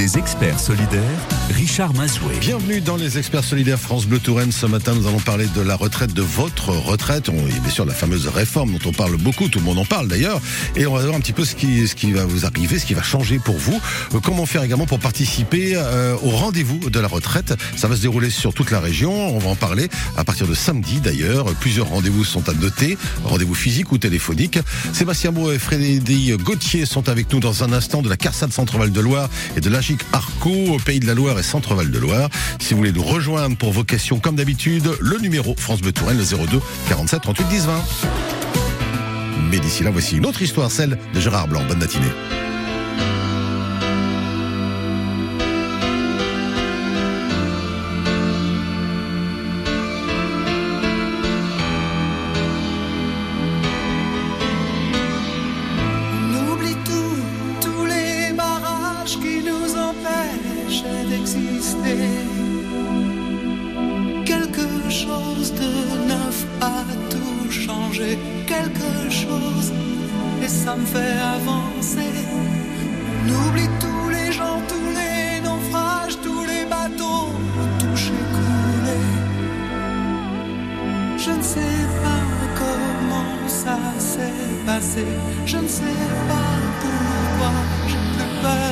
Les experts solidaires, Richard Mazoué. Bienvenue dans les experts solidaires France Bleu Touraine. Ce matin, nous allons parler de la retraite, de votre retraite. On, et bien sûr, la fameuse réforme dont on parle beaucoup. Tout le monde en parle d'ailleurs. Et on va voir un petit peu ce qui, va vous arriver, ce qui va changer pour vous. Euh, comment faire également pour participer euh, au rendez-vous de la retraite. Ça va se dérouler sur toute la région. On va en parler à partir de samedi d'ailleurs. Plusieurs rendez-vous sont à noter. Rendez-vous physiques ou téléphoniques. Sébastien Beau et Frédéric Gauthier sont avec nous dans un instant de la CARSAT Centre-Val de Loire et de l'AGIC Arco au Pays de la Loire Centre-Val de Loire. Si vous voulez nous rejoindre pour vos questions comme d'habitude, le numéro France Bleu Touraine, le 02 47 38 10 20. Mais d'ici là, voici une autre histoire, celle de Gérard Blanc. Bonne matinée. Je ne sais pas pourquoi j'ai plus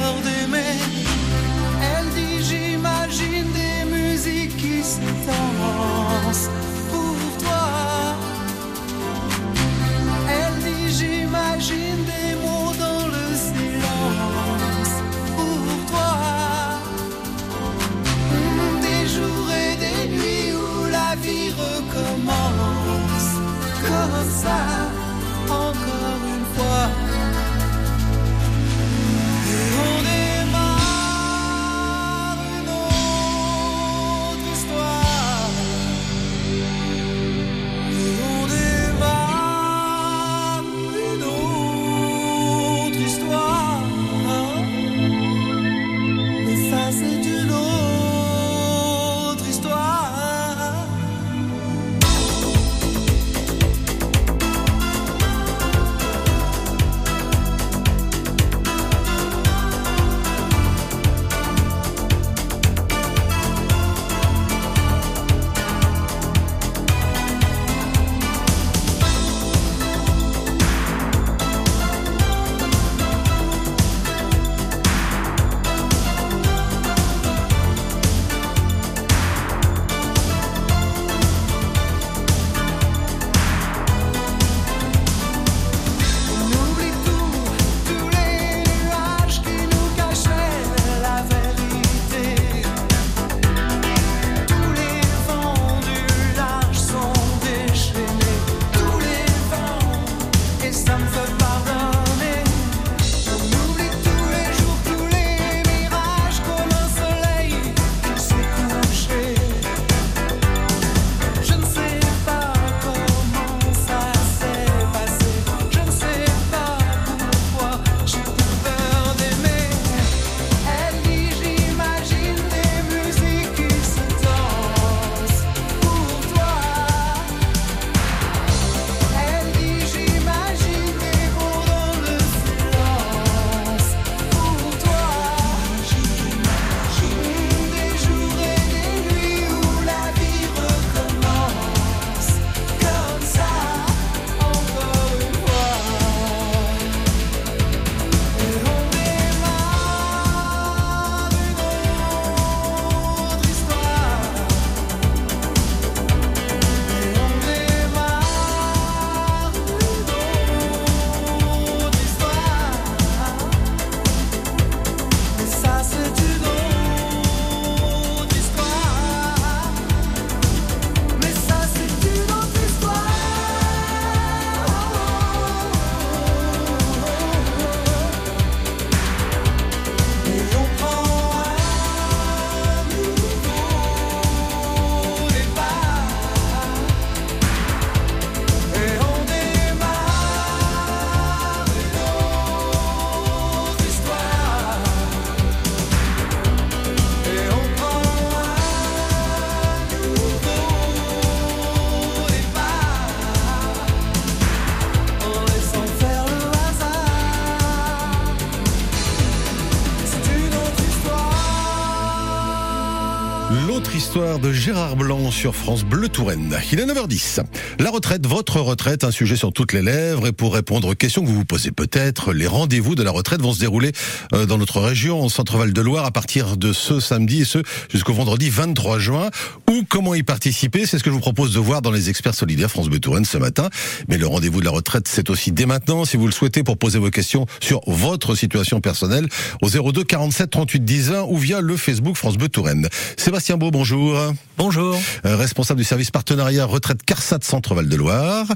Gérard Sur France Bleu Touraine. Il est 9h10. La retraite, votre retraite, un sujet sur toutes les lèvres. Et pour répondre aux questions que vous vous posez peut-être, les rendez-vous de la retraite vont se dérouler euh, dans notre région, au Centre-Val de Loire, à partir de ce samedi et ce jusqu'au vendredi 23 juin. Ou comment y participer, c'est ce que je vous propose de voir dans les experts solidaires France Bleu Touraine ce matin. Mais le rendez-vous de la retraite, c'est aussi dès maintenant, si vous le souhaitez, pour poser vos questions sur votre situation personnelle au 02 47 38 10 1 ou via le Facebook France Bleu Touraine. Sébastien Beau, bonjour. Bonjour. Euh, responsable du service partenariat retraite CARSAT Centre-Val de Loire.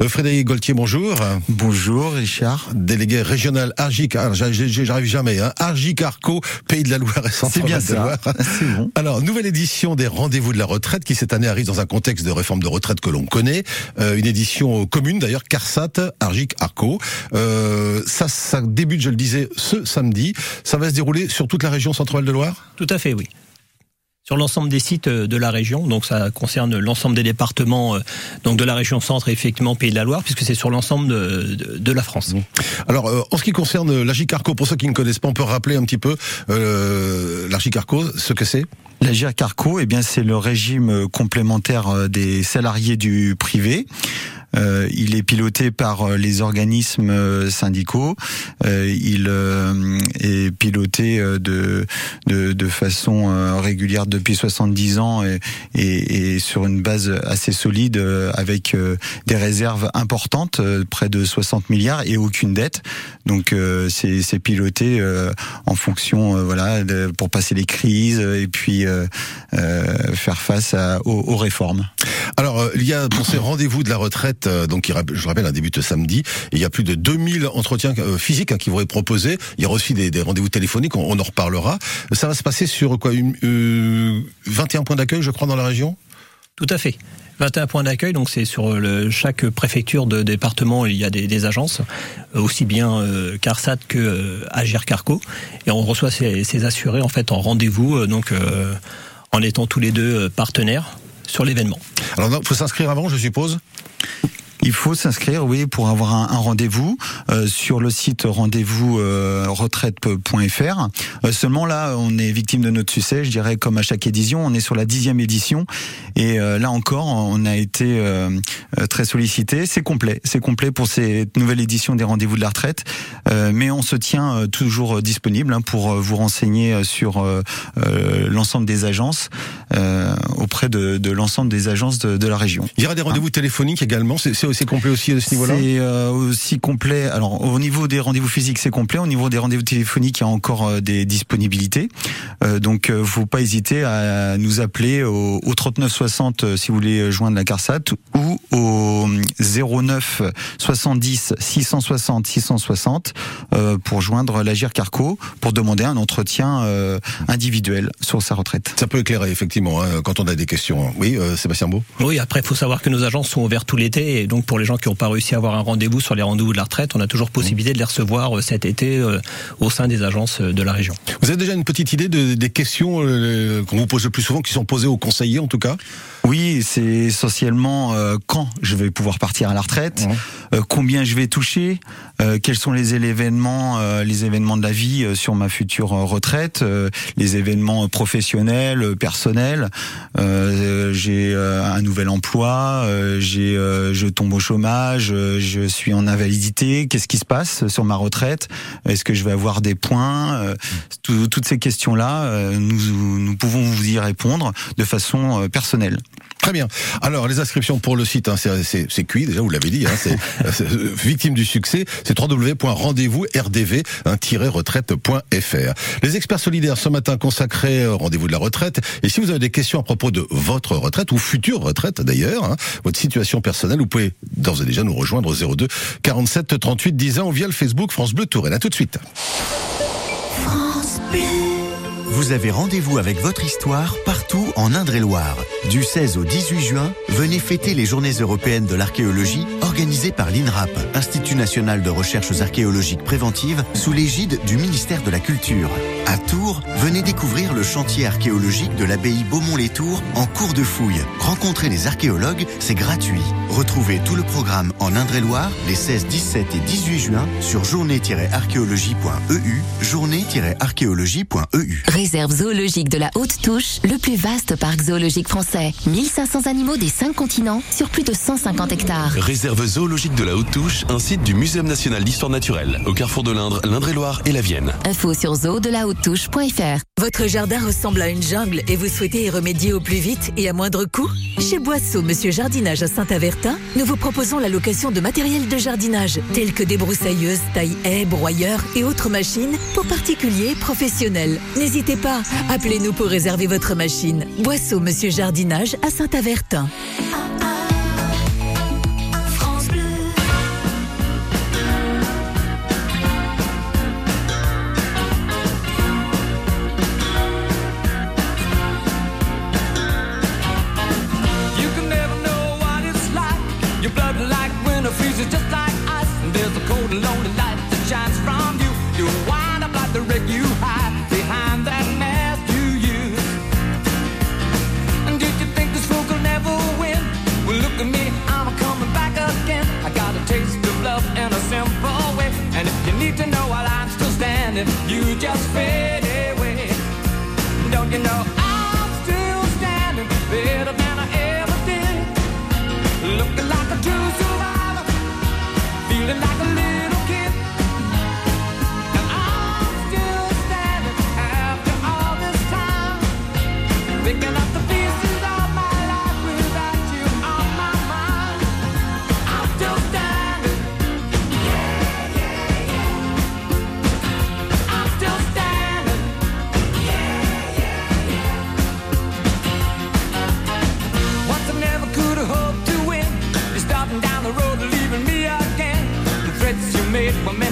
Euh, Frédéric Gaultier, bonjour. Bonjour Richard. Délégué régional Argic, ah, j'arrive jamais, hein, Argic Arco, Pays de la Loire et Centre-Val de Loire. C'est bon. Alors, nouvelle édition des rendez-vous de la retraite qui cette année arrive dans un contexte de réforme de retraite que l'on connaît. Euh, une édition commune d'ailleurs, CARSAT, Argic Arco. Euh, ça, ça débute, je le disais, ce samedi. Ça va se dérouler sur toute la région Centre-Val de Loire Tout à fait, oui sur l'ensemble des sites euh, de la région. Donc ça concerne l'ensemble des départements euh, donc de la région centre et effectivement Pays de la Loire, puisque c'est sur l'ensemble de, de, de, la France. Alors euh, en ce qui concerne l'Agicarco, pour ceux qui ne connaissent pas, on peut rappeler un petit peu euh, l'Agicarco, ce que c'est? La GIRCARCO, eh bien, c'est le régime complémentaire des salariés du privé. Euh, il est piloté par euh, les organismes euh, syndicaux. il est piloté de, de, de façon régulière depuis 70 ans et, et, et, sur une base assez solide avec des réserves importantes, près de 60 milliards et aucune dette. Donc c'est piloté en fonction, voilà, de, pour passer les crises et puis faire face à, aux, aux réformes. Alors il y a pour ces rendez-vous de la retraite donc je rappelle, un début de samedi. il y a plus de 2000 entretiens euh, physiques hein, qui vont être proposés. Il y a aussi des, rendez-vous téléphoniques, on, en reparlera. Ça va se passer sur quoi? Une, 21 euh, points d'accueil, je crois, dans la région? Tout à fait. 21 points d'accueil, donc c'est sur chaque préfecture de département, il y a des, agences, euh, aussi bien CARSAT que Agir Carco, et on reçoit ces, assurés en fait en rendez-vous, donc en étant tous les deux partenaires sur l'événement. Alors, il faut s'inscrire avant, je suppose? Il faut s'inscrire, oui, pour avoir un, rendez-vous euh, sur le site rendez-vous euh, retraite.fr. Euh, seulement là, on est victime de notre succès, je dirais, comme à chaque édition. On est sur la dixième édition et là encore, on a été très sollicité. C'est complet, c'est complet pour cette nouvelle édition des rendez-vous de la retraite. mais on se tient toujours disponible hein, pour vous renseigner sur l'ensemble des agences auprès de, de l'ensemble des agences de, de, la région. Il y aura des rendez-vous téléphoniques également. C'est c'est complet aussi à ce niveau-là C'est euh, aussi complet. Alors au niveau des rendez-vous physiques, c'est complet. Au niveau des rendez-vous téléphoniques, il y a encore euh, des disponibilités. Euh, donc euh, faut pas hésiter à nous appeler au, au 39 60 si vous voulez joindre la CARSAT ou au 09 70 660 660 pour joindre l'Agir Carco pour demander un entretien individuel sur sa retraite. Ça peut éclairer effectivement hein, quand on a des questions. Oui, Sébastien Beau? Oui, après il faut savoir que nos agences sont ouvertes tout l'été et donc pour les gens qui n'ont pas réussi à avoir un rendez-vous sur les rendez-vous de la retraite, on a toujours possibilité de les recevoir euh, cet été euh, au sein des agences euh, de la région. Vous avez déjà une petite idée de, des questions qu'on vous pose le plus souvent, qui sont posées aux conseillers en tout cas? Oui, c'est essentiellement quand je vais pouvoir partir à la retraite, combien je vais toucher, quels sont les événements, les événements de la vie sur ma future retraite, les événements professionnels, personnels. j'ai un nouvel emploi, j'ai je tombe au chômage, euh, je suis en invalidité, qu'est-ce qui se passe sur ma retraite? Est-ce que je vais avoir des points? Euh, Toutes ces questions-là, euh, nous, nous pouvons vous y répondre de façon personnelle. Très bien. Alors, les inscriptions pour le site, hein, c'est cuit, déjà, vous l'avez dit, hein, c'est victime du succès, c'est www.rendez-vous-rdv-retraite.fr. Les experts solidaires ce matin consacrés au rendez-vous de la retraite. Et si vous avez des questions à propos de votre retraite, ou future retraite d'ailleurs, hein, votre situation personnelle, vous pouvez d'ores et déjà nous rejoindre au 02 47 38 10 ans via le Facebook France Bleu Touraine. À tout de suite. France. Vous avez rendez-vous avec votre histoire partout en Indre-et-Loire. Du 16 au 18 juin, venez fêter les Journées européennes de l'archéologie organisées par l'INRAP, Institut national de recherches archéologiques préventives, sous l'égide du ministère de la Culture. À Tours, venez découvrir le chantier archéologique de l'abbaye Beaumont-les-Tours en cours de fouille. Rencontrer les archéologues, c'est gratuit. Retrouvez tout le programme en Indre-et-Loire les 16, 17 et 18 juin sur journée-archéologie.eu, journée-archéologie.eu. Réserve zoologique de la Haute Touche, le plus vaste parc zoologique français. 1500 animaux des 5 continents sur plus de 150 hectares. Réserve zoologique de la Haute Touche, un site du Muséum national d'histoire naturelle, au carrefour de l'Indre, l'Indre-et-Loire et la Vienne. Info sur Votre jardin ressemble à une jungle et vous souhaitez y remédier au plus vite et à moindre coût? Chez Boisseau, Monsieur Jardinage à Saint-Avertin, nous vous proposons la location de matériel de jardinage, tels que débroussailleuses, taille-haies, broyeurs et autres machines pour particuliers et professionnels. N'hésitez pas, appelez-nous pour réserver votre machine. Boisseau, Monsieur Jardinage à Saint-Avertin.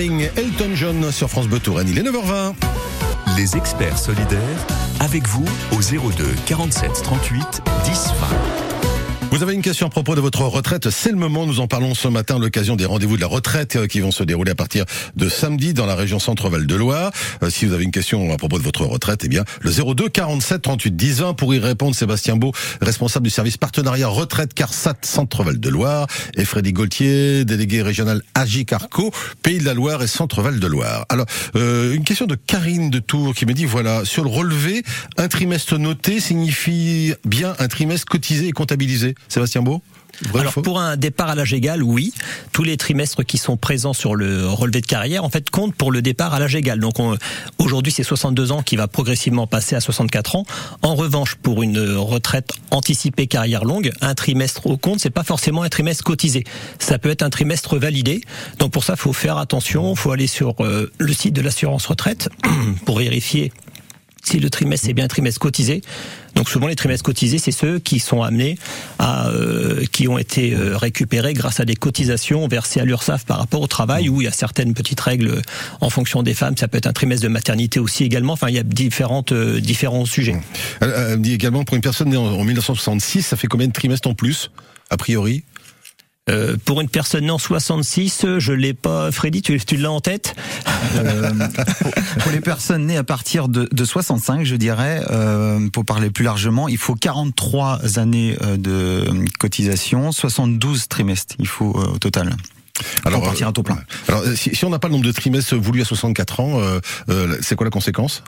Elton John sur France Bleu Touraine. Il est 9h20. Les experts solidaires, avec vous au 02 47 38 10 20. Vous avez une question à propos de votre retraite, c'est le moment, nous en parlons ce matin à l'occasion des rendez-vous de la retraite euh, qui vont se dérouler à partir de samedi dans la région Centre-Val de Loire. Euh, si vous avez une question à propos de votre retraite, eh bien le 02 47 38 10 20 pour y répondre Sébastien Beau, responsable du service partenariat retraite CARSAT Centre-Val de Loire et Freddy Gauthier, délégué régional Agicarco, Pays de la Loire et Centre-Val de Loire. Alors, euh, une question de Karine de Tours qui me dit voilà, sur le relevé, un trimestre noté signifie bien un trimestre cotisé et comptabilisé. Sébastien Beau Vrai Alors pour un départ à l'âge égal, oui, tous les trimestres qui sont présents sur le relevé de carrière en fait comptent pour le départ à l'âge égal. Donc on- aujourd'hui c'est 62 ans qui va progressivement passer à 64 ans. En revanche pour une retraite anticipée carrière longue, un trimestre au compte c'est pas forcément un trimestre cotisé. Ça peut être un trimestre validé. Donc pour ça faut faire attention, faut aller sur euh, le site de l'assurance retraite pour vérifier si le trimestre c'est bien un trimestre cotisé. Donc souvent les trimestres cotisés, c'est ceux qui sont amenés à, euh, qui ont été euh, récupérés grâce à des cotisations versées à l'URSSAF par rapport au travail, où il y a certaines petites règles en fonction des femmes. Ça peut être un trimestre de maternité aussi également. Enfin, il y a différentes euh, différents sujets. Elle, elle me dit également pour une personne née en, en 1966, ça fait combien de trimestres en plus a priori? Euh, pour une personne née en 66, je l'ai pas. Freddy, tu, tu l'as en tête Euh, pour, pour les personnes nées à partir de, de 65, je dirais, euh, pour parler plus largement, il faut 43 années de cotisation, 72 trimestres, il faut euh, au total. Alors, pour partir à taux plein. alors, si, si on n'a pas le nombre de trimestres voulu à 64 ans, euh, euh, c'est quoi la conséquence?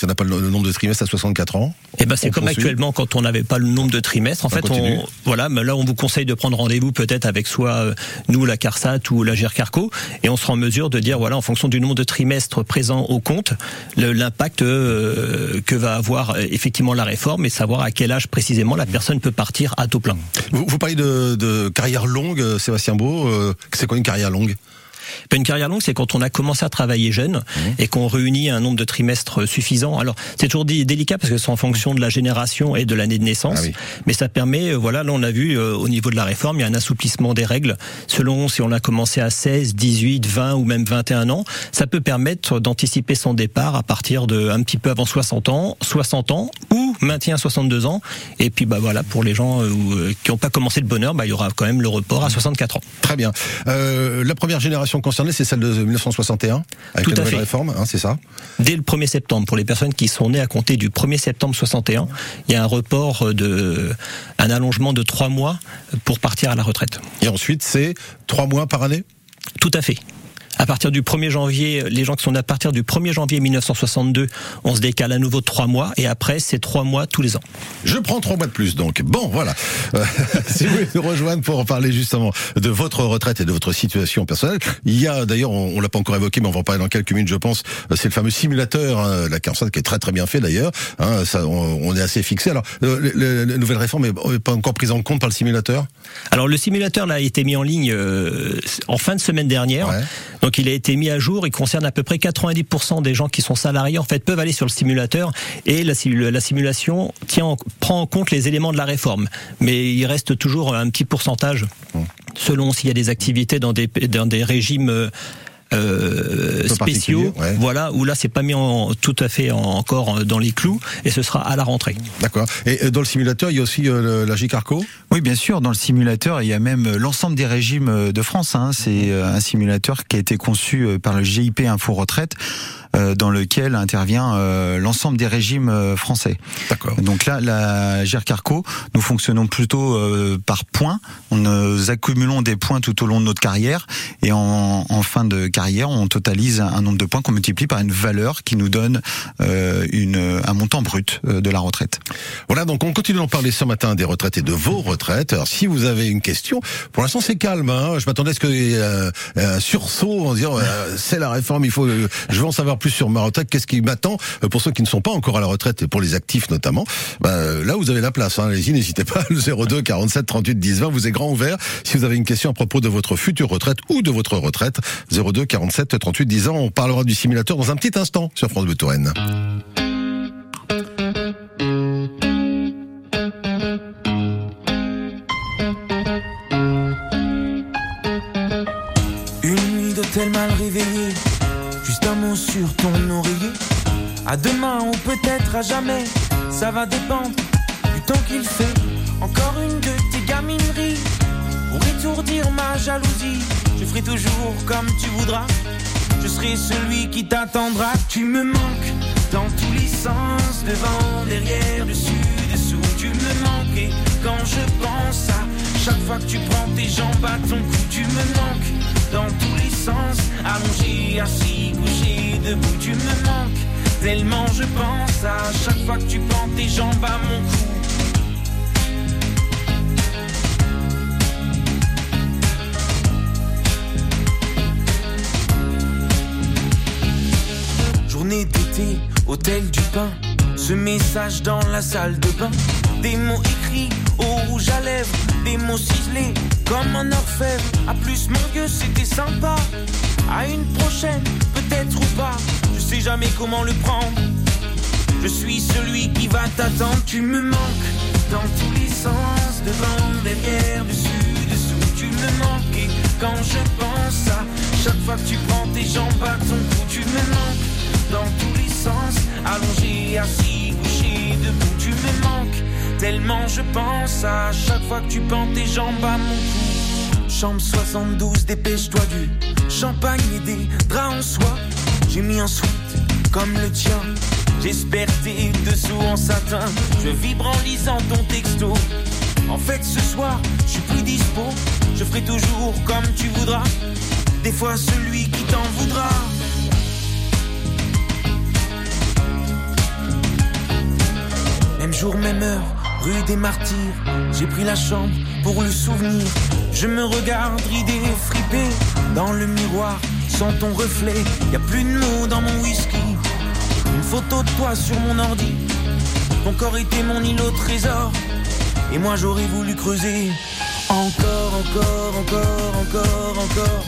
Si on n'a pas le, nombre de trimestres à 64 ans Eh ben, c'est comme poursuit actuellement quand on n'avait pas le nombre de trimestres. En On fait, continue. on, voilà, mais là, on vous conseille de prendre rendez-vous peut-être avec soit euh, nous, la CARSAT ou la GERCARCO, et on sera en mesure de dire, voilà, en fonction du nombre de trimestres présents au compte, l'impact euh, que va avoir euh, effectivement la réforme et savoir à quel âge précisément la personne peut partir à taux plein. Vous, vous parlez de, de carrière longue, Sébastien Beau. euh, c'est quoi une carrière longue? Une carrière longue, c'est quand on a commencé à travailler jeune Mmh. et qu'on réunit un nombre de trimestres suffisant. Alors, c'est toujours dé- délicat parce que c'est en fonction de la génération et de l'année de naissance. Ah oui. Mais ça permet, euh, voilà, là on a vu euh, au niveau de la réforme, il y a un assouplissement des règles selon si on a commencé à 16, 18, 20 ou même 21 ans. Ça peut permettre d'anticiper son départ à partir de un petit peu avant 60 ans, 60 ans ou maintien à 62 ans. Et puis bah voilà, pour les gens euh, euh, qui n'ont pas commencé le bonheur, bah, il y aura quand même le report à 64 ans. Très bien. Euh, la première génération concernée, c'est celle de 1961, avec Tout la nouvelle fait. réforme, hein, c'est ça Dès le 1er septembre, pour les personnes qui sont nées à compter du 1er septembre 61, il y a un report de, un allongement de trois mois pour partir à la retraite. Et ensuite, c'est trois mois par année? Tout à fait. À partir du 1er janvier, les gens qui sont nés à partir du 1er janvier 1962, on se décale à nouveau trois mois et après c'est trois mois tous les ans. Je prends trois mois de plus, donc. Bon, voilà. Euh, si vous voulez nous rejoindre pour en parler justement de votre retraite et de votre situation personnelle, il y a d'ailleurs, on, on l'a pas encore évoqué, mais on va en parler dans quelques minutes, je pense. C'est le fameux simulateur, hein, la CARSAT, qui est très très bien fait d'ailleurs. Hein, ça, on, on est assez fixé. Alors, euh, le- le- la nouvelle réforme est pas encore prise en compte par le simulateur? Alors le simulateur là, a été mis en ligne euh, en fin de semaine dernière. Ouais. Donc il a été mis à jour. Il concerne à peu près 90% des gens qui sont salariés en fait peuvent aller sur le simulateur et la, simu- la simulation tient en- prend en compte les éléments de la réforme. Mais il reste toujours un petit pourcentage selon s'il y a des activités dans des dans des régimes euh, spéciaux, ouais. voilà, où là c'est pas mis en, tout à fait en- encore dans les clous, et ce sera à la rentrée. D'accord. Et euh, dans le simulateur, il y a aussi euh, le- la Gicarco? Oui, bien sûr, dans le simulateur, il y a même l'ensemble des régimes de France. Hein. C'est un simulateur qui a été conçu par le GIP Info Retraite, dans lequel intervient euh, l'ensemble des régimes euh, français. D'accord. Donc là, la GERCARCO, nous fonctionnons plutôt euh, par points. On nous accumulons des points tout au long de notre carrière et en, en fin de carrière, on totalise un nombre de points qu'on multiplie par une valeur qui nous donne euh, une, un montant brut euh, de la retraite. Voilà, donc on continue d'en parler ce matin des retraites et de vos retraites. Alors si vous avez une question, pour l'instant c'est calme. Hein. Je m'attendais à ce qu'il y ait euh, un sursaut en disant euh, c'est la réforme, il faut, euh, je veux en savoir plus sur ma retraite. Qu'est-ce qui m'attend Euh, pour ceux qui ne sont pas encore à la retraite et pour les actifs notamment bah, euh, Là vous avez la place. Hein. Allez-y, n'hésitez pas. Le 02 47 38 10 20 vous est grand ouvert. Si vous avez une question à propos de votre future retraite ou de votre retraite, 02 47 38 10 ans. On parlera du simulateur dans un petit instant sur France Bleu Touraine. Une nuit d'hôtel mal réveillé, juste sur ton oreiller. À demain ou peut-être à jamais, ça va dépendre du temps qu'il fait. Encore une de tes gamineries pour étourdir ma jalousie. Je ferai toujours comme tu voudras. Je serai celui qui t'attendra. Tu me manques dans tous les sens, devant, derrière, dessus, dessous. Tu me manques et quand je pense à chaque fois que tu prends tes jambes à ton cou, tu me manques dans tous les sens. Allongé, assis, couché, debout, tu me manques tellement je pense à chaque fois que tu prends tes jambes à mon cou. Journée d'été, hôtel du pain. Ce message dans la salle de bain. Des mots écrits au rouge à lèvres. Des mots ciselés comme un orfèvre. À plus, mon Dieu, c'était sympa. À une prochaine, peut-être ou pas. Je sais jamais comment le prendre. Je suis celui qui va t'attendre. Tu me manques dans tous les sens, devant, derrière, dessus, dessous. Tu me manques et quand je pense à chaque fois que tu prends tes jambes à ton cou, tu me manques dans tous les sens, allongé, assis, couché, debout. Tu me manques tellement je pense à chaque fois que tu prends tes jambes à mon cou. Chambre 72, dépêche-toi du champagne et des draps en soie. J'ai mis un sweat comme le tien. J'espère t'es dessous en satin. Je vibre en lisant ton texto. En fait, ce soir, je suis plus dispo. Je ferai toujours comme tu voudras. Des fois, celui qui t'en voudra. Même jour, même heure, rue des Martyrs. J'ai pris la chambre pour le souvenir. Je me regarde ridé, fripé dans le miroir. Sans ton reflet, y a plus de mots dans mon whisky. Une photo de toi sur mon ordi. Ton corps était mon îlot au trésor. Et moi j'aurais voulu creuser. Encore, encore, encore, encore, encore.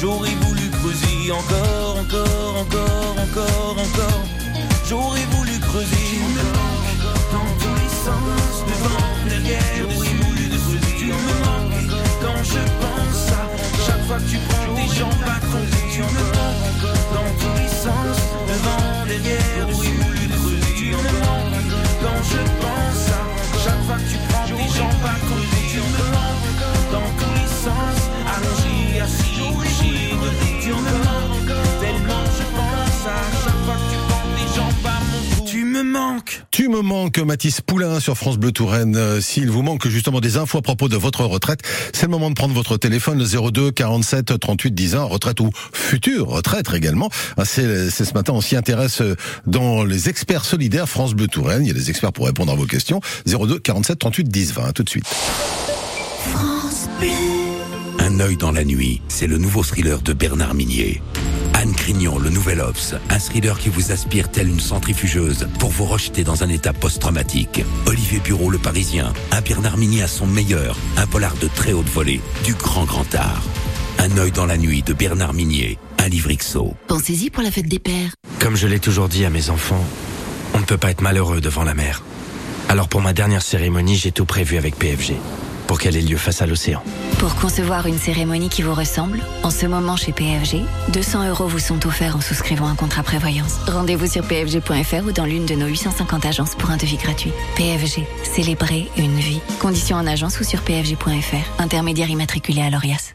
J'aurais voulu creuser. Encore, encore, encore, encore, encore. J'aurais voulu creuser. Sens. Devant, derrière, j'aurais voulu creuser. Tu me manques quand je pense à chaque fois que tu prends tes jambes à Tu me manques, Mathis Poulain sur France Bleu Touraine. Euh, S'il vous manque justement des infos à propos de votre retraite, c'est le moment de prendre votre téléphone, le 02 47 38 10 1, retraite ou future retraite également. Ah, C'est ce matin, on s'y intéresse euh, dans les experts solidaires France Bleu Touraine. Il y a des experts pour répondre à vos questions. 02 47 38 10 20, tout de suite. Un œil dans la nuit, c'est le nouveau thriller de Bernard Minier. Anne Crignon, le nouvel Ops, un thriller qui vous aspire telle une centrifugeuse pour vous rejeter dans un état post-traumatique. Olivier Bureau, le Parisien, un Bernard Minier à son meilleur, un polar de très haute volée, du grand grand art. Un œil dans la nuit de Bernard Minier, un livre XO. Pensez-y pour la fête des pères. Comme je l'ai toujours dit à mes enfants, on ne peut pas être malheureux devant la mer. Alors pour ma dernière cérémonie, j'ai tout prévu avec PFG, pour qu'elle ait lieu face à l'océan. Pour concevoir une cérémonie qui vous ressemble, en ce moment chez PFG, 200 euros vous sont offerts en souscrivant un contrat prévoyance. Rendez-vous sur pfg.fr ou dans l'une de nos 850 agences pour un devis gratuit. PFG, célébrer une vie. Conditions en agence ou sur pfg.fr. Intermédiaire immatriculé à l'ORIAS.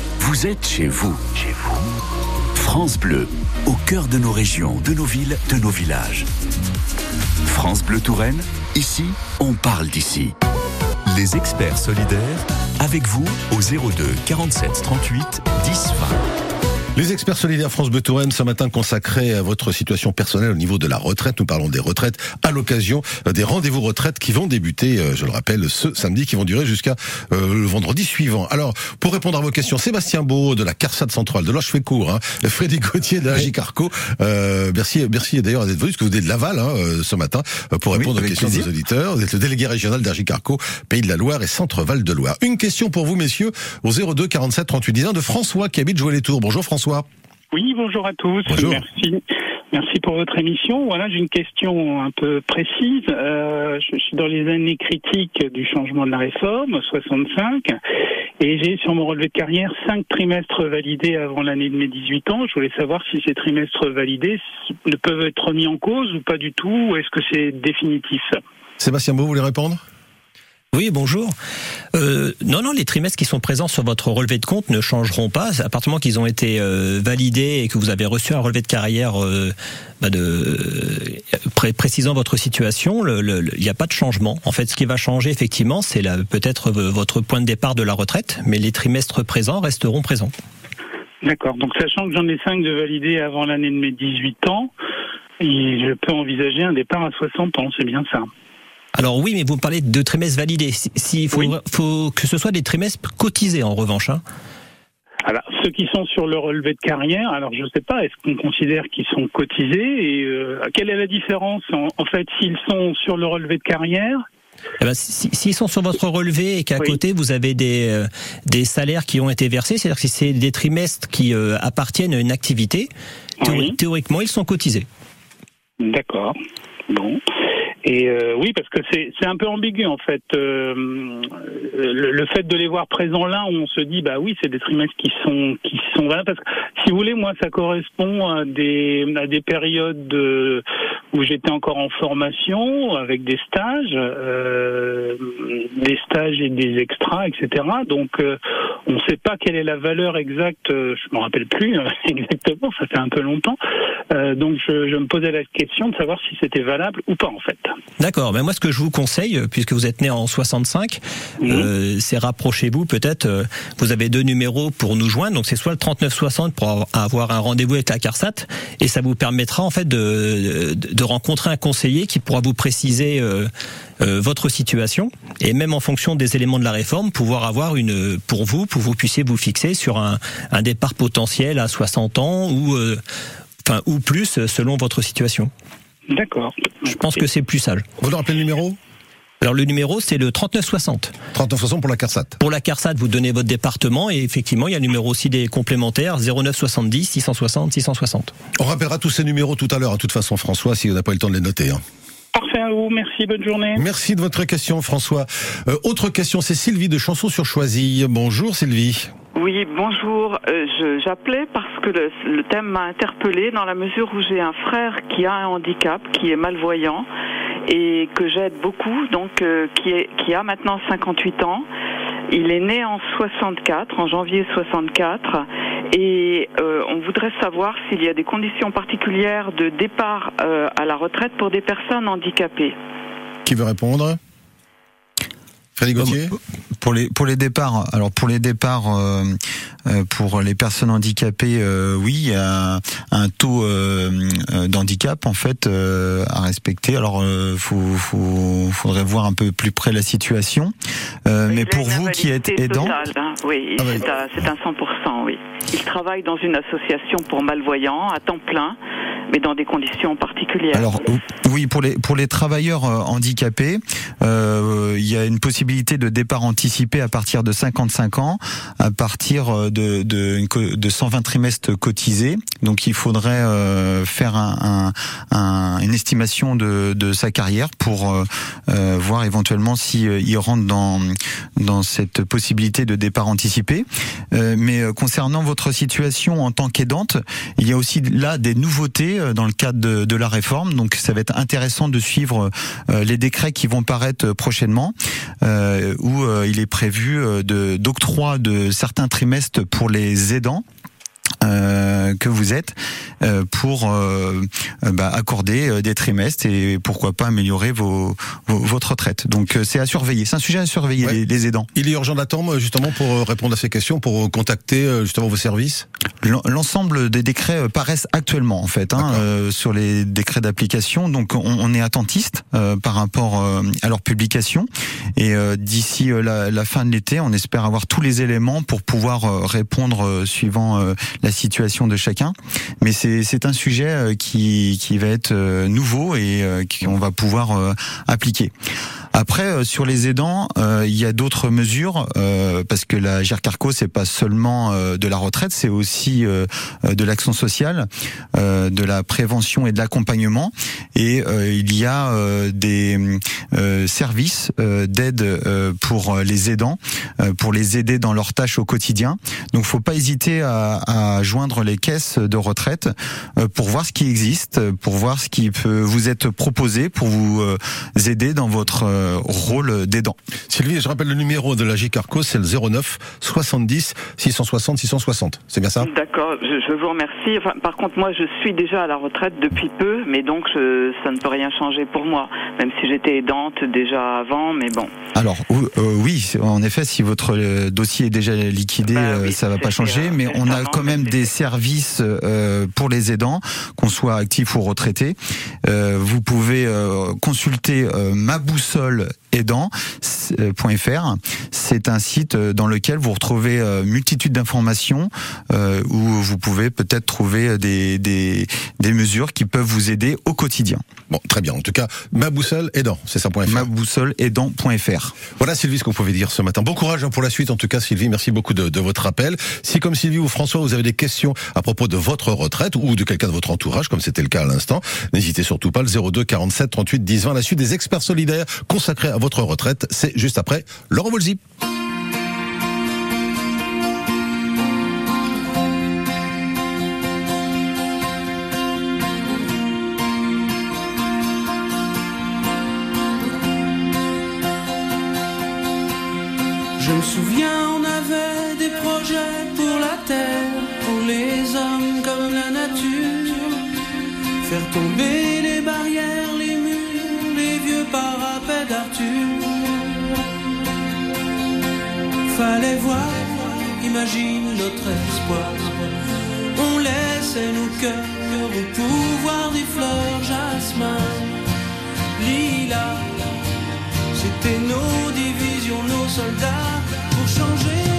Vous êtes chez vous. Chez vous. France Bleu, au cœur de nos régions, de nos villes, de nos villages. France Bleu Touraine, ici, on parle d'ici. Les experts solidaires, avec vous au 02 47 38 10 20. Les experts solidaires France Bleu Touraine ce matin consacrés à votre situation personnelle au niveau de la retraite. Nous parlons des retraites à l'occasion euh, des rendez-vous retraite qui vont débuter, euh, je le rappelle, ce samedi, qui vont durer jusqu'à euh, le vendredi suivant. Alors, pour répondre à vos questions, Sébastien Beau de la CARSAT centrale, de court, hein, Freddy Gauthier de la. Euh, merci, merci d'ailleurs d'être venu, parce que vous êtes de Laval hein, ce matin, pour répondre aux questions plaisir. des auditeurs. Vous êtes le délégué régional d'Agicarco, Pays de la Loire et Centre-Val de Loire. Une question pour vous, messieurs, au 02 47 38 10 de François qui habite Jouer les Tours. Bonjour François. Oui, bonjour à tous. Bonjour. Merci. Merci pour votre émission. Voilà, j'ai une question un peu précise. Euh, je suis dans les années critiques du changement de la réforme, 65, et j'ai sur mon relevé de carrière cinq trimestres validés avant l'année de mes 18 ans. Je voulais savoir si ces trimestres validés ne peuvent être remis en cause ou pas du tout, ou est-ce que c'est définitif? Sébastien Beau, vous voulez répondre? Oui, bonjour. Euh, non, non, les trimestres qui sont présents sur votre relevé de compte ne changeront pas. À partir du moment qu'ils ont été euh, validés et que vous avez reçu un relevé de carrière euh, bah, de, euh, pré- précisant votre situation, il n'y a pas de changement. En fait, ce qui va changer, effectivement, c'est peut-être votre point de départ de la retraite, mais les trimestres présents resteront présents. D'accord. Donc, sachant que j'en ai cinq de validés avant l'année de mes 18 ans, je peux envisager un départ à 60 ans, c'est bien ça. Alors oui, mais vous parlez de trimestres validés. S'il faut, faut que ce soit des trimestres cotisés en revanche. Hein. Alors, ceux qui sont sur le relevé de carrière, alors je ne sais pas, est-ce qu'on considère qu'ils sont cotisés et euh, quelle est la différence en, en fait s'ils sont sur le relevé de carrière? Eh ben, S'ils sont sur votre relevé et qu'à côté vous avez des, euh, des salaires qui ont été versés, c'est-à-dire que c'est des trimestres qui euh, appartiennent à une activité, théoriquement ils sont cotisés. D'accord. Bon. Et euh, oui, parce que c'est un peu ambigu en fait. Euh, le, fait de les voir présents là, on se dit bah oui, c'est des trimestres qui sont qui sont là parce que si vous voulez, moi, ça correspond à des à des périodes de, où j'étais encore en formation avec des stages, euh, des stages et des extras, etc. Donc euh, on ne sait pas quelle est la valeur exacte. Euh, je me rappelle plus exactement, ça fait un peu longtemps. donc je, je me posais la question de savoir si c'était valable ou pas en fait. D'accord, mais moi ce que je vous conseille, puisque vous êtes né en 65, mhm. euh, c'est rapprochez-vous peut-être, euh, vous avez deux numéros pour nous joindre, donc c'est soit le 3960 pour avoir un rendez-vous avec la CARSAT, et ça vous permettra en fait de, de, rencontrer un conseiller qui pourra vous préciser euh, votre situation, et même en fonction des éléments de la réforme, pouvoir avoir une, pour vous, pour que vous puissiez vous fixer sur un, un départ potentiel à 60 ans ou, enfin, ou plus selon votre situation. D'accord. Je pense que c'est plus sage. Vous nous rappelez le numéro? Alors le numéro c'est le 3960. 3960 pour la CARSAT. Pour la CARSAT, vous donnez votre département et effectivement il y a le numéro aussi des complémentaires 0970 660 660. On rappellera tous ces numéros tout à l'heure, à toute façon François, si vous n'avez pas eu le temps de les noter. Hein. Parfait à vous, merci, bonne journée. Merci de votre question François. Euh, autre question, c'est Sylvie de Chanson sur Choisy. Bonjour Sylvie. Oui, bonjour. Euh, j'appelais parce que le, thème m'a interpellé dans la mesure où j'ai un frère qui a un handicap, qui est malvoyant et que j'aide beaucoup, donc euh, qui, est, qui a maintenant 58 ans. Il est né en 64, en janvier 64, et euh, on voudrait savoir s'il y a des conditions particulières de départ à la retraite pour des personnes handicapées. Qui veut répondre? Pour les pour les départs, alors pour les départs euh, euh, pour les personnes handicapées, euh, oui, il y a un taux d'handicap en fait à respecter. Alors faut, faut faudrait voir un peu plus près la situation. mais pour vous qui êtes aidant, hein. oui, ah c'est un 100%. Oui, il travaille dans une association pour malvoyants à temps plein mais dans des conditions particulières. Alors oui, pour les pour les travailleurs euh, handicapés, euh, il y a une possibilité de départ anticipé à partir de 55 ans, à partir euh, de de, de 120 trimestres cotisés. Donc il faudrait euh, faire un, une estimation de, de sa carrière pour euh, voir éventuellement si il rentre dans dans cette possibilité de départ anticipé. mais concernant votre situation en tant qu'aidante, il y a aussi là des nouveautés euh, dans le cadre de, la réforme. Donc ça va être intéressant de suivre euh, les décrets qui vont paraître prochainement, euh, où il est prévu de d'octroi de certains trimestres pour les aidants. Euh, que vous êtes euh, pour euh, bah, accorder des trimestres et pourquoi pas améliorer vos, votre retraite. Donc c'est à surveiller. C'est un sujet à surveiller les, aidants. Il est urgent d'attendre justement pour répondre à ces questions, pour contacter justement vos services? L'ensemble des décrets paraissent actuellement en fait hein, sur les décrets d'application. Donc on, est attentiste par rapport à leur publication et d'ici la, la, fin de l'été, on espère avoir tous les éléments pour pouvoir répondre suivant la situation de chacun. Mais c'est un sujet euh, qui, qui va être euh, nouveau et euh, qu'on va pouvoir appliquer. Après, sur les aidants, il y a d'autres mesures parce que la GERCARCO c'est pas seulement de la retraite, c'est aussi de l'action sociale, de la prévention et de l'accompagnement. Et il y a des services d'aide pour les aidants, pour les aider dans leurs tâches au quotidien. Donc, faut pas hésiter à, à joindre les caisses de retraite euh, pour voir ce qui existe, pour voir ce qui peut vous être proposé pour vous euh, aider dans votre euh, rôle des dents. Sylvie, je rappelle le numéro de la Carco, c'est le 09 70 660 660. C'est bien ça? D'accord, je, je vous remercie. Enfin, par contre, moi, je suis déjà à la retraite depuis peu, mais donc je- ça ne peut rien changer pour moi, même si j'étais aidante déjà avant, mais bon. Alors euh, oui, en effet, si votre euh, dossier est déjà liquidé, euh, ça va pas changer, mais on a quand même des services euh, pour les aidants, qu'on soit actif ou retraité. Euh, vous pouvez euh, consulter euh, ma boussole aidant.fr. C'est un site euh, dans lequel vous retrouvez euh, multitude d'informations euh, où vous pouvez peut-être trouver des, des, des mesures qui peuvent vous aider au quotidien. Bon, très bien. En tout cas, ma boussole aidant, c'est ça. Ma boussole aidant.fr. Voilà Sylvie ce qu'on pouvait dire ce matin. Bon courage hein, pour la suite en tout cas Sylvie, merci beaucoup de, de votre appel. Si comme Sylvie ou François vous avez des questions à propos de votre retraite ou de quelqu'un de votre entourage comme c'était le cas à l'instant, n'hésitez surtout pas le 02 47 38 10 20 la suite des experts solidaires consacrés à votre retraite, c'est juste après Laurent Volzy. d'Arthur. Fallait voir, imagine notre espoir. On laissait nos cœurs au pouvoir des fleurs, jasmin, lilas. C'était nos divisions, nos soldats pour changer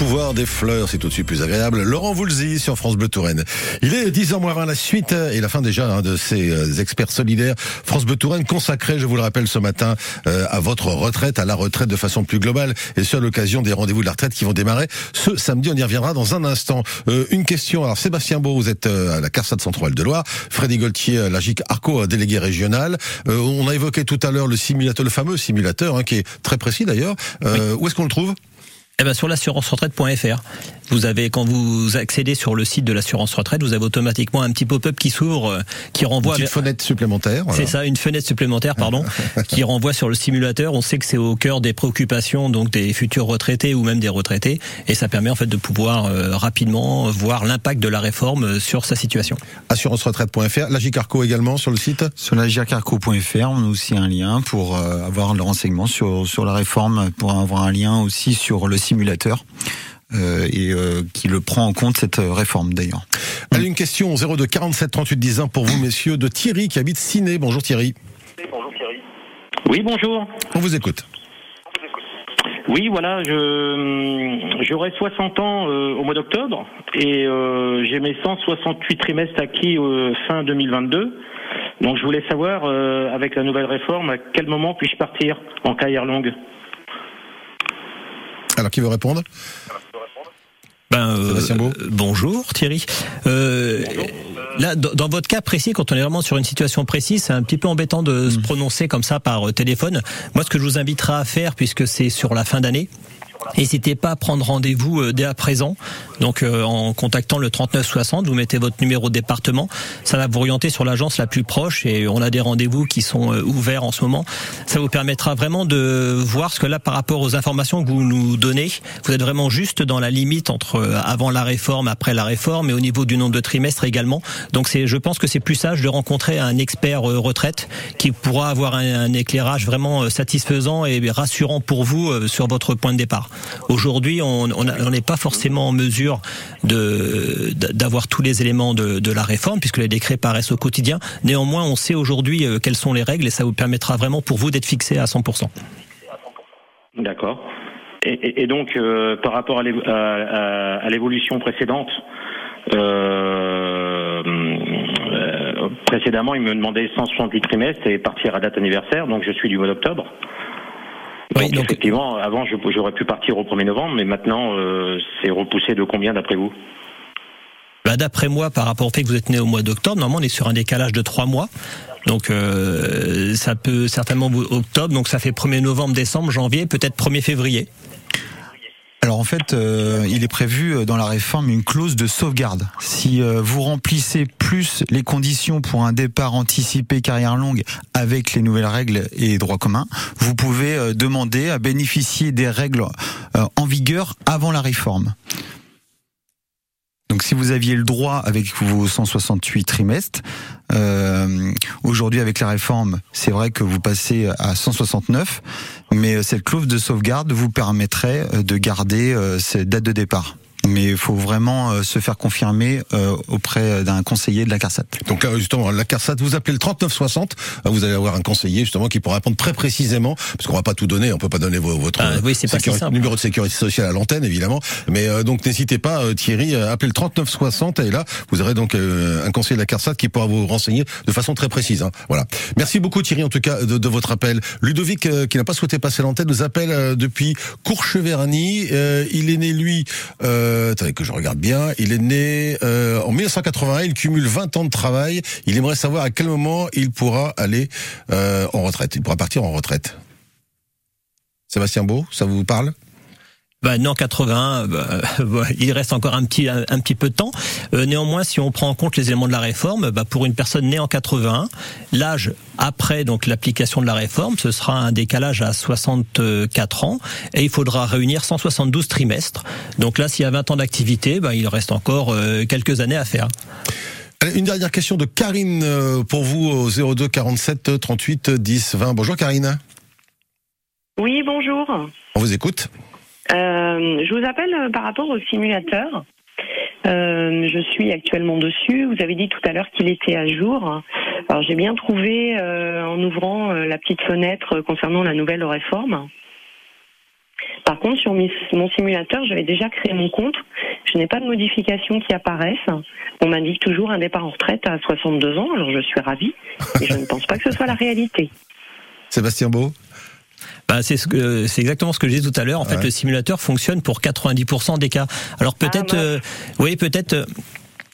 pouvoir des fleurs, c'est tout de suite plus agréable. Laurent Voulzy sur France Bleu Touraine. Il est 10h moins 20 la suite et la fin déjà hein, de ces euh, experts solidaires. France Bleu Touraine consacré, je vous le rappelle ce matin, euh, à votre retraite, à la retraite de façon plus globale et sur l'occasion des rendez-vous de la retraite qui vont démarrer ce samedi. On y reviendra dans un instant. Euh, une question. Alors Sébastien Beau, vous êtes euh, à la CARSAT Centrale de Loire. Freddy Gaultier, la GIC Arco, délégué régional. Euh, on a évoqué tout à l'heure le simulateur, le fameux simulateur, hein, qui est très précis d'ailleurs. Euh, Où est-ce qu'on le trouve? Eh ben sur l'assurance-retraite.fr. Vous avez quand vous accédez sur le site de l'assurance retraite, vous avez automatiquement un petit pop-up qui s'ouvre, euh, qui renvoie une fenêtre supplémentaire. C'est ça, une fenêtre supplémentaire, pardon, qui renvoie sur le simulateur. On sait que c'est au cœur des préoccupations donc des futurs retraités ou même des retraités, et ça permet en fait de pouvoir euh, rapidement voir l'impact de la réforme euh, sur sa situation. Assurance-retraite.fr, la Carco également sur le site? Sur la Carco.fr, on a aussi un lien pour avoir le renseignement sur sur la réforme, pour avoir un lien aussi sur le simulateur. Euh, et euh, qui le prend en compte cette euh, réforme d'ailleurs. Allez, une question 02 47 38 10 1 pour vous messieurs de Thierry qui habite Ciné. Bonjour Thierry. Bonjour Thierry. Oui, bonjour. On vous écoute. Oui, voilà, je j'aurai 60 ans au mois d'octobre et j'ai mes 168 trimestres acquis fin 2022. Donc je voulais savoir, avec la nouvelle réforme, à quel moment puis-je partir en carrière longue? Alors qui veut répondre? Ben, euh, bonjour Thierry. Euh, là, dans votre cas précis, quand on est vraiment sur une situation précise, c'est un petit peu embêtant de se mm. prononcer comme ça par euh, téléphone. Moi, ce que je vous inviterai à faire, puisque c'est sur la fin d'année, N'hésitez pas à prendre rendez-vous euh, dès à présent. Donc euh, en contactant le 3960, vous mettez votre numéro de département. Ça va vous orienter sur l'agence la plus proche et on a des rendez-vous qui sont euh, ouverts en ce moment. Ça vous permettra vraiment de voir ce que là par rapport aux informations que vous nous donnez, vous êtes vraiment juste dans la limite entre avant la réforme, après la réforme et au niveau du nombre de trimestres également. Donc c'est, je pense que c'est plus sage de rencontrer un expert retraite qui pourra avoir un, un éclairage vraiment satisfaisant et rassurant pour vous sur votre point de départ. Aujourd'hui, on n'est pas forcément en mesure d'avoir tous les éléments de, la réforme puisque les décrets paraissent au quotidien. Néanmoins, on sait aujourd'hui euh, quelles sont les règles et ça vous permettra vraiment pour vous d'être fixé à 100%. D'accord. Et, donc, euh, par rapport à l'évolution précédente, euh, précédemment, il me demandait 168 trimestres et partir à date anniversaire, donc je suis du mois d'octobre. Oui, donc, effectivement, avant j'aurais pu partir au 1er novembre, mais maintenant euh, c'est repoussé de combien d'après vous? Bah, D'après moi, par rapport au fait que vous êtes né au mois d'octobre, normalement on est sur un décalage de trois mois. Donc euh, ça peut certainement octobre, donc ça fait 1er novembre, décembre, janvier, peut-être 1er février. Alors en fait, euh, il est prévu euh, dans la réforme une clause de sauvegarde. Si euh, vous remplissez plus les conditions pour un départ anticipé carrière longue avec les nouvelles règles et droits communs, vous pouvez demander à bénéficier des règles en vigueur avant la réforme. Donc si vous aviez le droit avec vos 168 trimestres, euh, aujourd'hui avec la réforme, c'est vrai que vous passez à 169, mais cette clause de sauvegarde vous permettrait de garder cette date de départ mais il faut vraiment euh, se faire confirmer euh, auprès d'un conseiller de la CARSAT. Donc justement, la CARSAT, vous appelez le 3960, euh, vous allez avoir un conseiller justement qui pourra répondre très précisément, parce qu'on va pas tout donner, on peut pas donner votre ah, oui, pas numéro de sécurité sociale à l'antenne évidemment, mais donc n'hésitez pas Thierry, appelez le 3960 et là vous aurez donc un conseiller de la CARSAT qui pourra vous renseigner de façon très précise. Hein. Voilà. Merci beaucoup Thierry en tout cas de, de votre appel. Ludovic qui n'a pas souhaité passer l'antenne nous appelle depuis Courcheverny. il est né lui. Euh, attendez que je regarde bien. Il est né euh, en 1981. Il cumule 20 ans de travail. Il aimerait savoir à quel moment il pourra aller euh, en retraite. Il pourra partir en retraite. Sébastien Beau, ça vous parle? Bah, né en 81, bah, il reste encore un petit un, petit peu de temps. Euh, néanmoins, si on prend en compte les éléments de la réforme, bah, pour une personne née en 81, l'âge après donc l'application de la réforme, ce sera un décalage à 64 ans et il faudra réunir 172 trimestres. Donc là, s'il y a 20 ans d'activité, bah, il reste encore euh, quelques années à faire. une dernière question de Karine euh, pour vous au 02 47 38 10 20. Bonjour Karine. Oui, bonjour. On vous écoute. Euh, je vous appelle euh, par rapport au simulateur. Euh, je suis actuellement dessus. Vous avez dit tout à l'heure qu'il était à jour. Alors j'ai bien trouvé en ouvrant la petite fenêtre concernant la nouvelle réforme. Par contre, sur mon simulateur, j'avais déjà créé mon compte. Je n'ai pas de modifications qui apparaissent. On m'indique toujours un départ en retraite à 62 ans. Alors je suis ravie, mais je ne pense pas que ce soit la réalité. Sébastien Beau bah, c'est ce que c'est exactement ce que je disais tout à l'heure. En fait, le simulateur fonctionne pour 90% des cas. Alors peut-être, ah, euh, oui, peut-être.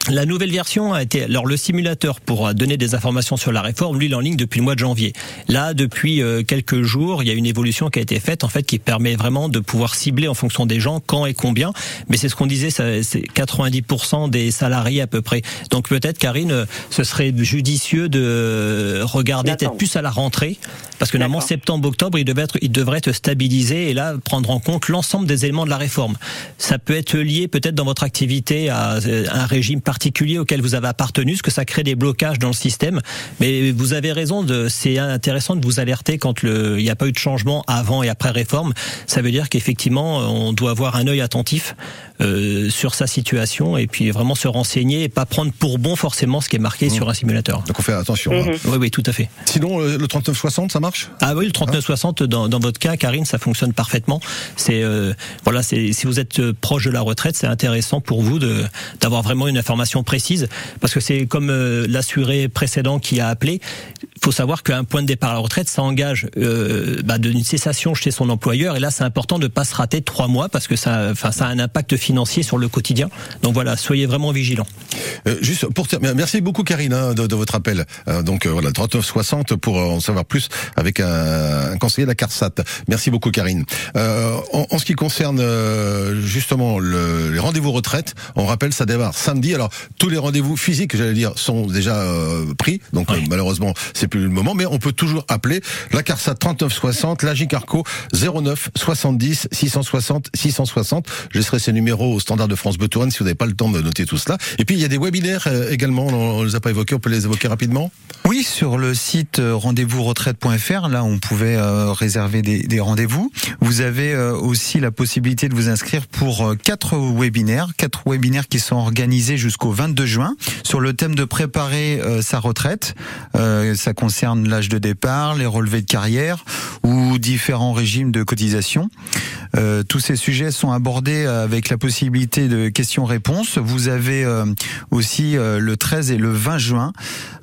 Euh, La nouvelle version a été alors le simulateur pour donner des informations sur la réforme, lui il est en ligne depuis le mois de janvier. Là depuis euh, quelques jours, il y a une évolution qui a été faite en fait qui permet vraiment de pouvoir cibler en fonction des gens quand et combien. Mais c'est ce qu'on disait, c'est 90% des salariés à peu près. Donc peut-être Karine, ce serait judicieux de regarder peut-être plus à la rentrée parce que normalement septembre octobre il devait être il devrait être stabilisé et là prendre en compte l'ensemble des éléments de la réforme. Ça peut être lié peut-être dans votre activité à euh, un régime particulier auquel vous avez appartenu, ce que ça crée des blocages dans le système. Mais vous avez raison, de, c'est intéressant de vous alerter quand le, il n'y a pas eu de changement avant et après réforme. Ça veut dire qu'effectivement, on doit avoir un œil attentif euh, sur sa situation et puis vraiment se renseigner et pas prendre pour bon forcément ce qui est marqué sur un simulateur. Donc on fait attention. hein. Oui, oui, tout à fait. Sinon, euh, le 3960, ça marche? Ah oui, le 3960 dans, dans votre cas, Karine, ça fonctionne parfaitement. C'est euh, voilà, c'est si vous êtes proche de la retraite, c'est intéressant pour vous de d'avoir vraiment une information précise parce que c'est comme euh, l'assuré précédent qui a appelé. Il faut savoir qu'un point de départ à la retraite, ça engage euh, bah, d'une cessation chez son employeur. Et là, c'est important de ne pas se rater trois mois parce que ça, a un impact financier sur le quotidien. Donc voilà, soyez vraiment vigilants. Euh, juste pour merci beaucoup Karine hein, de, votre appel. Euh, donc voilà 3960 pour en savoir plus avec un, conseiller de la CARSAT. Merci beaucoup Karine. En, ce qui concerne justement le, les rendez-vous retraite, on rappelle ça démarre samedi. Alors tous les rendez-vous physiques, j'allais dire, sont déjà euh, pris. Donc euh, malheureusement c'est plus le moment, mais on peut toujours appeler la CARSAT 3960, la Gicarco 09 70 660 660. Je laisserai ces numéros au standard de France Bleu si vous n'avez pas le temps de noter tout cela. Et puis il y a des webinaires euh, également, on, on les a pas évoqués, on peut les évoquer rapidement? Oui, sur le site euh, rendez-vous-retraite.fr, là on pouvait euh, réserver des, des rendez-vous. Vous avez euh, aussi la possibilité de vous inscrire pour quatre webinaires, quatre webinaires qui sont organisés jusqu'au 22 juin sur le thème de préparer euh, sa retraite. Euh, ça concerne l'âge de départ, les relevés de carrière ou différents régimes de cotisation. Euh, tous ces sujets sont abordés avec la possibilité de questions-réponses. Vous avez aussi le 13 et le 20 juin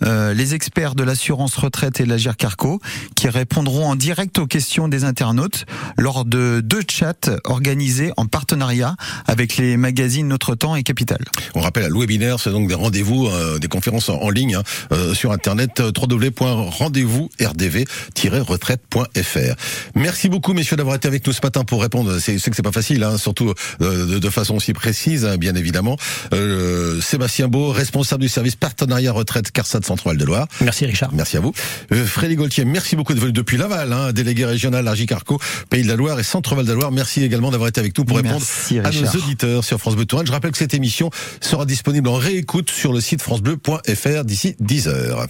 les experts de l'assurance retraite et de l'Agir Carco qui répondront en direct aux questions des internautes lors de deux chats organisés en partenariat avec les magazines Notre Temps et Capital. On rappelle, le webinaire, c'est donc des rendez-vous, euh, des conférences en, en ligne hein, euh, sur internet euh, www.rendez-vous-rdv-retraite.fr. Merci beaucoup, messieurs, d'avoir été avec nous ce matin pour répondre. C'est que c'est pas facile, hein, surtout euh, de, de façon aussi précise, hein, bien évidemment. Euh, Sébastien Beau, responsable du service partenariat retraite CARSAT Centre-Val de Loire. Merci Richard. Merci à vous. Frédéric Gaultier, merci beaucoup de venir depuis Laval, hein, délégué régional Argicarco, Pays de la Loire et Centre-Val de la Loire. Merci également d'avoir été avec nous pour répondre Merci, à nos auditeurs sur France Bleu Touraine. Je rappelle que cette émission sera disponible en réécoute sur le site francebleu.fr d'ici 10 heures.